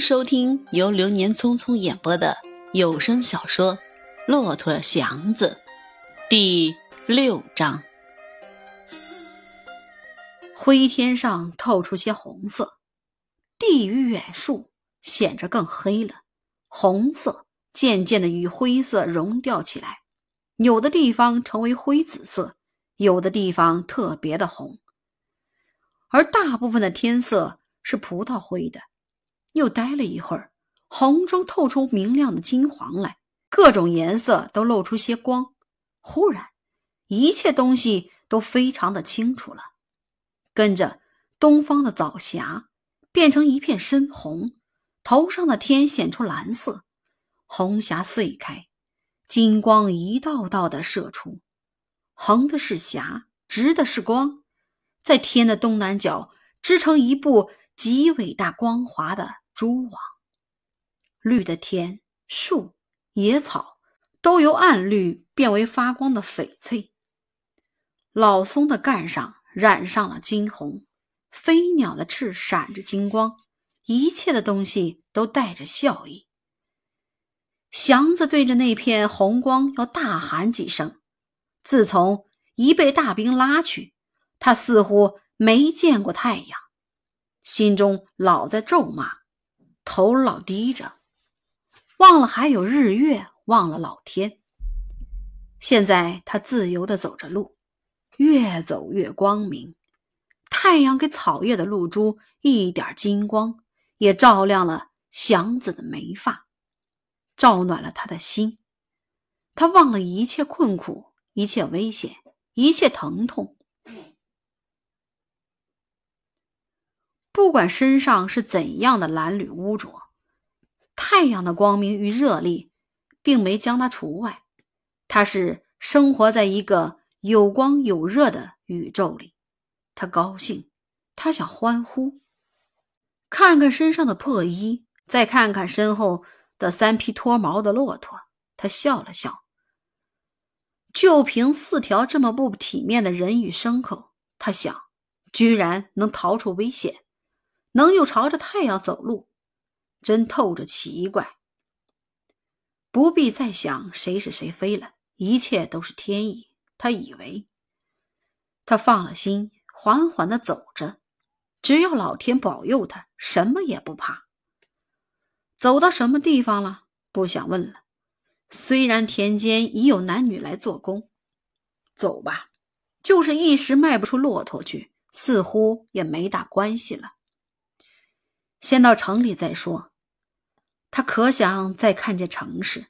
收听由流年匆匆演播的有声小说《骆驼祥子》第六章。灰天上透出些红色，地与远处显着更黑了。红色渐渐的与灰色融掉起来，有的地方成为灰紫色，有的地方特别的红，而大部分的天色是葡萄灰的。又待了一会儿，红中透出明亮的金黄来，各种颜色都露出些光。忽然，一切东西都非常的清楚了。跟着，东方的早霞变成一片深红，头上的天显出蓝色，红霞碎开，金光一道道的射出，横的是霞，直的是光，在天的东南角织成一部极伟大光滑的。蛛网，绿的天、树、野草都由暗绿变为发光的翡翠。老松的干上染上了金红，飞鸟的翅闪着金光，一切的东西都带着笑意。祥子对着那片红光要大喊几声。自从一被大兵拉去，他似乎没见过太阳，心中老在咒骂。头老低着，忘了还有日月，忘了老天。现在他自由的走着路，越走越光明。太阳给草叶的露珠一点金光，也照亮了祥子的眉发，照暖了他的心。他忘了一切困苦，一切危险，一切疼痛。不管身上是怎样的褴褛污浊，太阳的光明与热力并没将他除外。他是生活在一个有光有热的宇宙里。他高兴，他想欢呼。看看身上的破衣，再看看身后的三匹脱毛的骆驼，他笑了笑。就凭四条这么不体面的人与牲口，他想，居然能逃出危险。能又朝着太阳走路，真透着奇怪。不必再想谁是谁非了，一切都是天意。他以为，他放了心，缓缓的走着，只要老天保佑他，什么也不怕。走到什么地方了？不想问了。虽然田间已有男女来做工，走吧，就是一时迈不出骆驼去，似乎也没大关系了。先到城里再说。他可想再看见城市，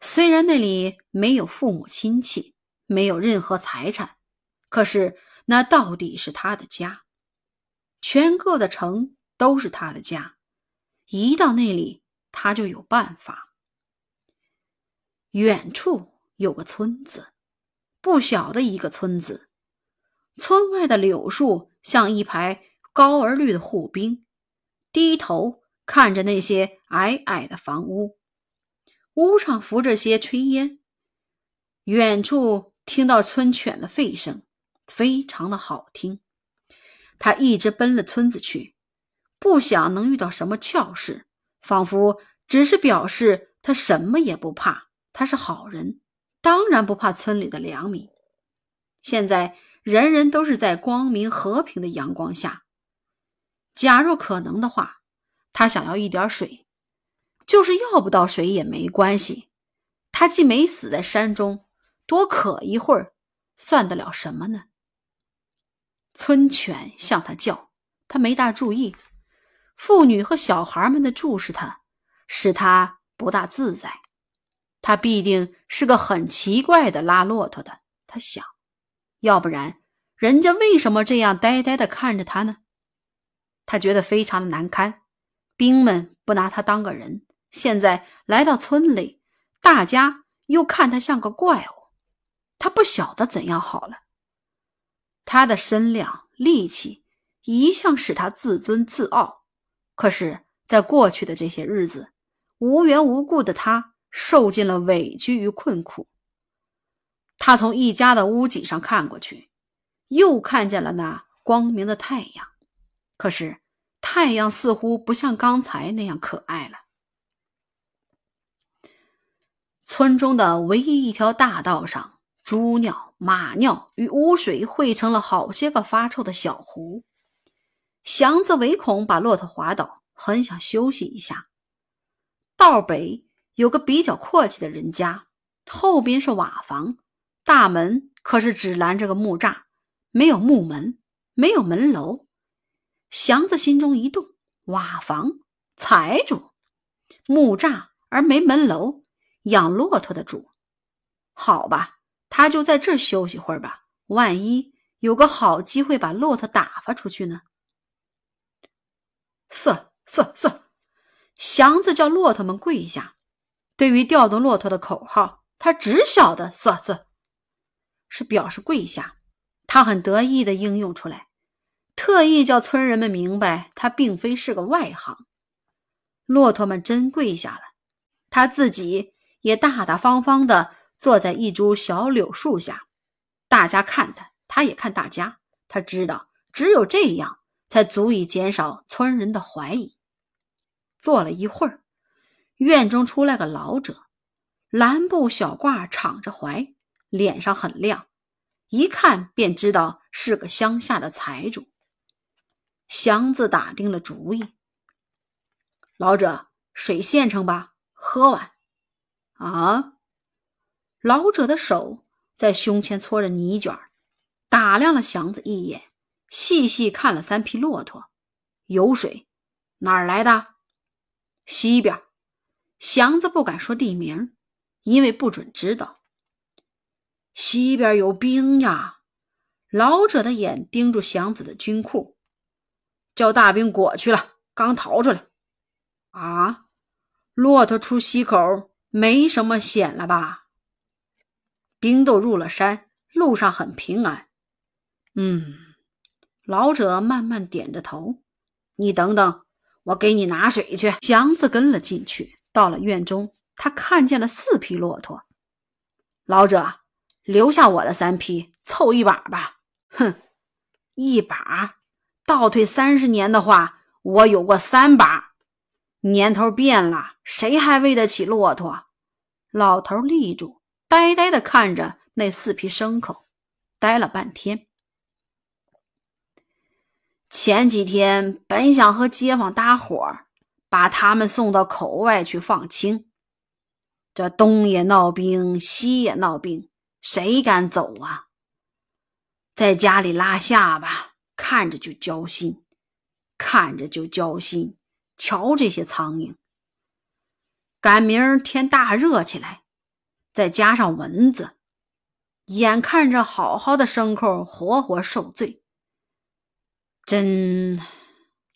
虽然那里没有父母亲戚，没有任何财产，可是那到底是他的家。全个的城都是他的家，一到那里他就有办法。远处有个村子，不小的一个村子。村外的柳树像一排高而绿的护兵。低头看着那些矮矮的房屋，屋上浮着些炊烟。远处听到村犬的吠声，非常的好听。他一直奔了村子去，不想能遇到什么俏事，仿佛只是表示他什么也不怕。他是好人，当然不怕村里的良民。现在人人都是在光明和平的阳光下。假若可能的话，他想要一点水，就是要不到水也没关系。他既没死在山中，多渴一会儿，算得了什么呢？村犬向他叫，他没大注意。妇女和小孩们的注视他，使他不大自在。他必定是个很奇怪的拉骆驼的，他想，要不然人家为什么这样呆呆的看着他呢？他觉得非常的难堪，兵们不拿他当个人，现在来到村里，大家又看他像个怪物，他不晓得怎样好了。他的身量、力气一向使他自尊自傲，可是，在过去的这些日子，无缘无故的他受尽了委屈与困苦。他从一家的屋脊上看过去，又看见了那光明的太阳，可是。太阳似乎不像刚才那样可爱了。村中的唯一一条大道上，猪尿、马尿与污水汇成了好些个发臭的小湖。祥子唯恐把骆驼滑倒，很想休息一下。道北有个比较阔气的人家，后边是瓦房，大门可是只拦着个木栅，没有木门，没有门楼。祥子心中一动，瓦房财主，木栅而没门楼。养骆驼的主，好吧，他就在这休息会儿吧。万一有个好机会把骆驼打发出去呢？瑟瑟瑟，祥子叫骆驼们跪下。对于调动骆驼的口号，他只晓得瑟瑟，是表示跪下。他很得意的应用出来，特意叫村人们明白，他并非是个外行。骆驼们真跪下了，他自己。也大大方方地坐在一株小柳树下，大家看他，他也看大家。他知道，只有这样，才足以减少村人的怀疑。坐了一会儿，院中出来个老者，蓝布小褂，敞着怀，脸上很亮，一看便知道是个乡下的财主。祥子打定了主意：“老者，水现成吧？喝完。”啊！老者的手在胸前搓着泥卷，打量了祥子一眼，细细看了三匹骆驼。有水，哪儿来的？西边。祥子不敢说地名，因为不准知道。西边有兵呀！老者的眼盯住祥子的军裤，叫大兵过去了，刚逃出来。啊！骆驼出西口。没什么险了吧？兵都入了山，路上很平安。嗯，老者慢慢点着头。你等等，我给你拿水去。祥子跟了进去，到了院中，他看见了四匹骆驼。老者，留下我的三匹，凑一把吧。哼，一把，倒退三十年的话，我有过三把。年头变了，谁还喂得起骆驼？老头立住，呆呆地看着那四匹牲口，呆了半天。前几天本想和街坊搭伙把他们送到口外去放青，这东也闹兵，西也闹兵，谁敢走啊？在家里拉下巴，看着就焦心，看着就焦心。瞧这些苍蝇，赶明儿天大热起来，再加上蚊子，眼看着好好的牲口活活受罪。真，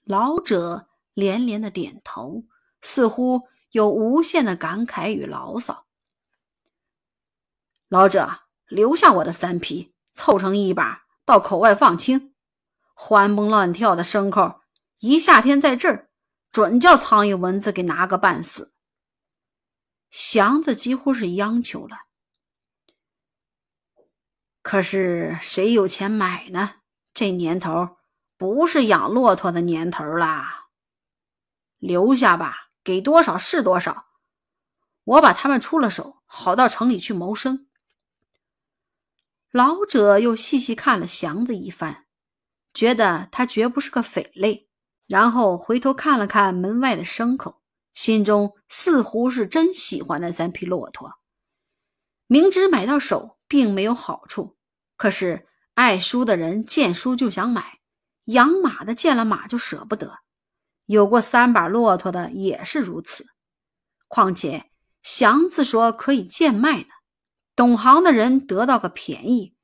老者连连的点头，似乎有无限的感慨与牢骚。老者留下我的三匹，凑成一把到口外放青，欢蹦乱跳的牲口，一夏天在这儿。准叫苍蝇蚊子给拿个半死！祥子几乎是央求了。可是谁有钱买呢？这年头不是养骆驼的年头啦。留下吧，给多少是多少。我把他们出了手，好到城里去谋生。老者又细细看了祥子一番，觉得他绝不是个匪类。然后回头看了看门外的牲口，心中似乎是真喜欢那三匹骆驼。明知买到手并没有好处，可是爱书的人见书就想买，养马的见了马就舍不得。有过三把骆驼的也是如此。况且祥子说可以贱卖呢，懂行的人得到个便宜，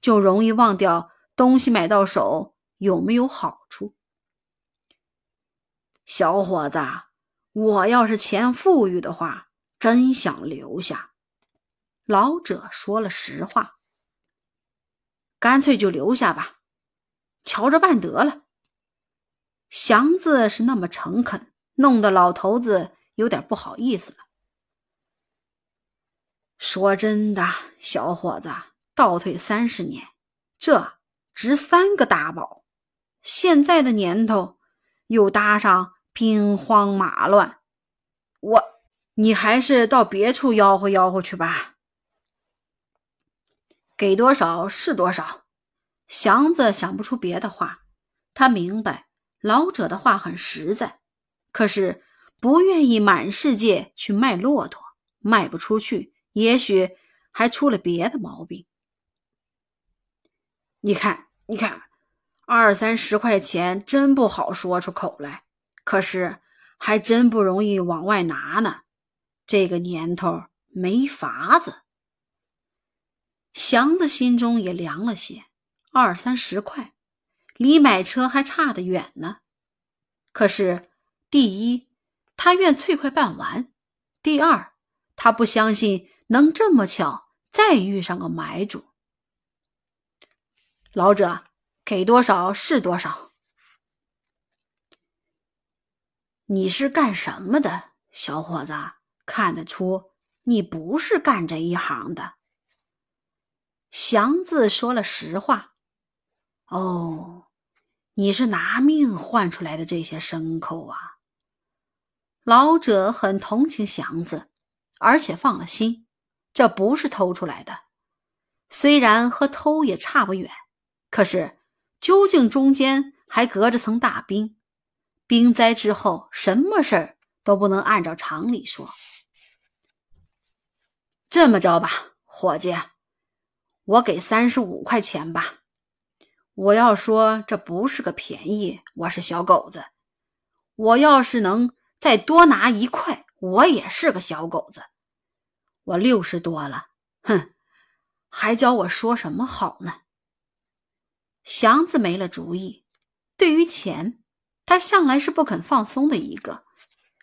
就容易忘掉东西买到手有没有好处。小伙子，我要是钱富裕的话，真想留下。老者说了实话，干脆就留下吧，瞧着办得了。祥子是那么诚恳，弄得老头子有点不好意思了。说真的，小伙子，倒退三十年，这值三个大宝。现在的年头。又搭上兵荒马乱。我，你还是到别处吆喝吆喝去吧。给多少是多少。祥子想不出别的话，他明白老者的话很实在，可是不愿意满世界去卖骆驼，卖不出去，也许还出了别的毛病。你看，你看，二三十块钱真不好说出口来，可是还真不容易往外拿呢。这个年头没法子。祥子心中也凉了些，二三十块，离买车还差得远呢。可是，第一，他愿脆快办完；第二，他不相信能这么巧再遇上个买主。老者给多少是多少。你是干什么的，小伙子？看得出你不是干这一行的。祥子说了实话。哦，你是拿命换出来的这些牲口啊！老者很同情祥子，而且放了心，这不是偷出来的，虽然和偷也差不远。可是，究竟中间还隔着层大冰，冰灾之后，什么事儿都不能按照常理说。这么着吧，伙计，我给三十五块钱吧。我要说这不是个便宜，我是小狗子。我要是能再多拿一块，我也是个小狗子。我六十多了，哼，还教我说什么好呢？祥子没了主意。对于钱，他向来是不肯放松的一个。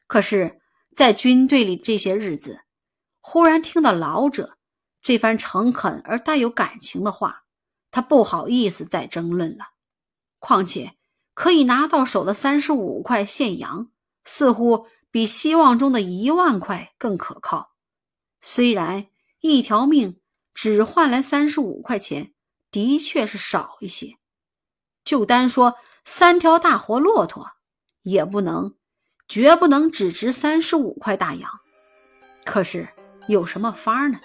可是，在军队里这些日子，忽然听到老者这番诚恳而带有感情的话，他不好意思再争论了。况且，可以拿到手的三十五块现洋，似乎比希望中的一万块更可靠。虽然一条命只换来三十五块钱。的确是少一些，就单说三条大活骆驼，也不能，绝不能只值三十五块大洋。可是有什么法呢？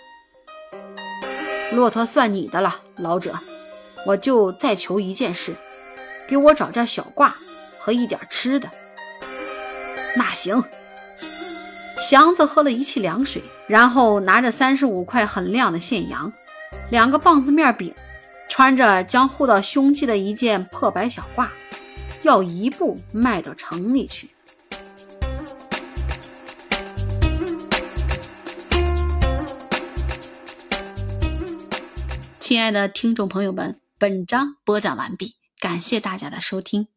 骆驼算你的了，老者，我就再求一件事，给我找件小褂和一点吃的。那行。祥子喝了一气凉水，然后拿着三十五块很亮的现洋，两个棒子面饼。穿着将护到胸器的一件破白小褂，要一步迈到城里去。亲爱的听众朋友们，本章播讲完毕，感谢大家的收听。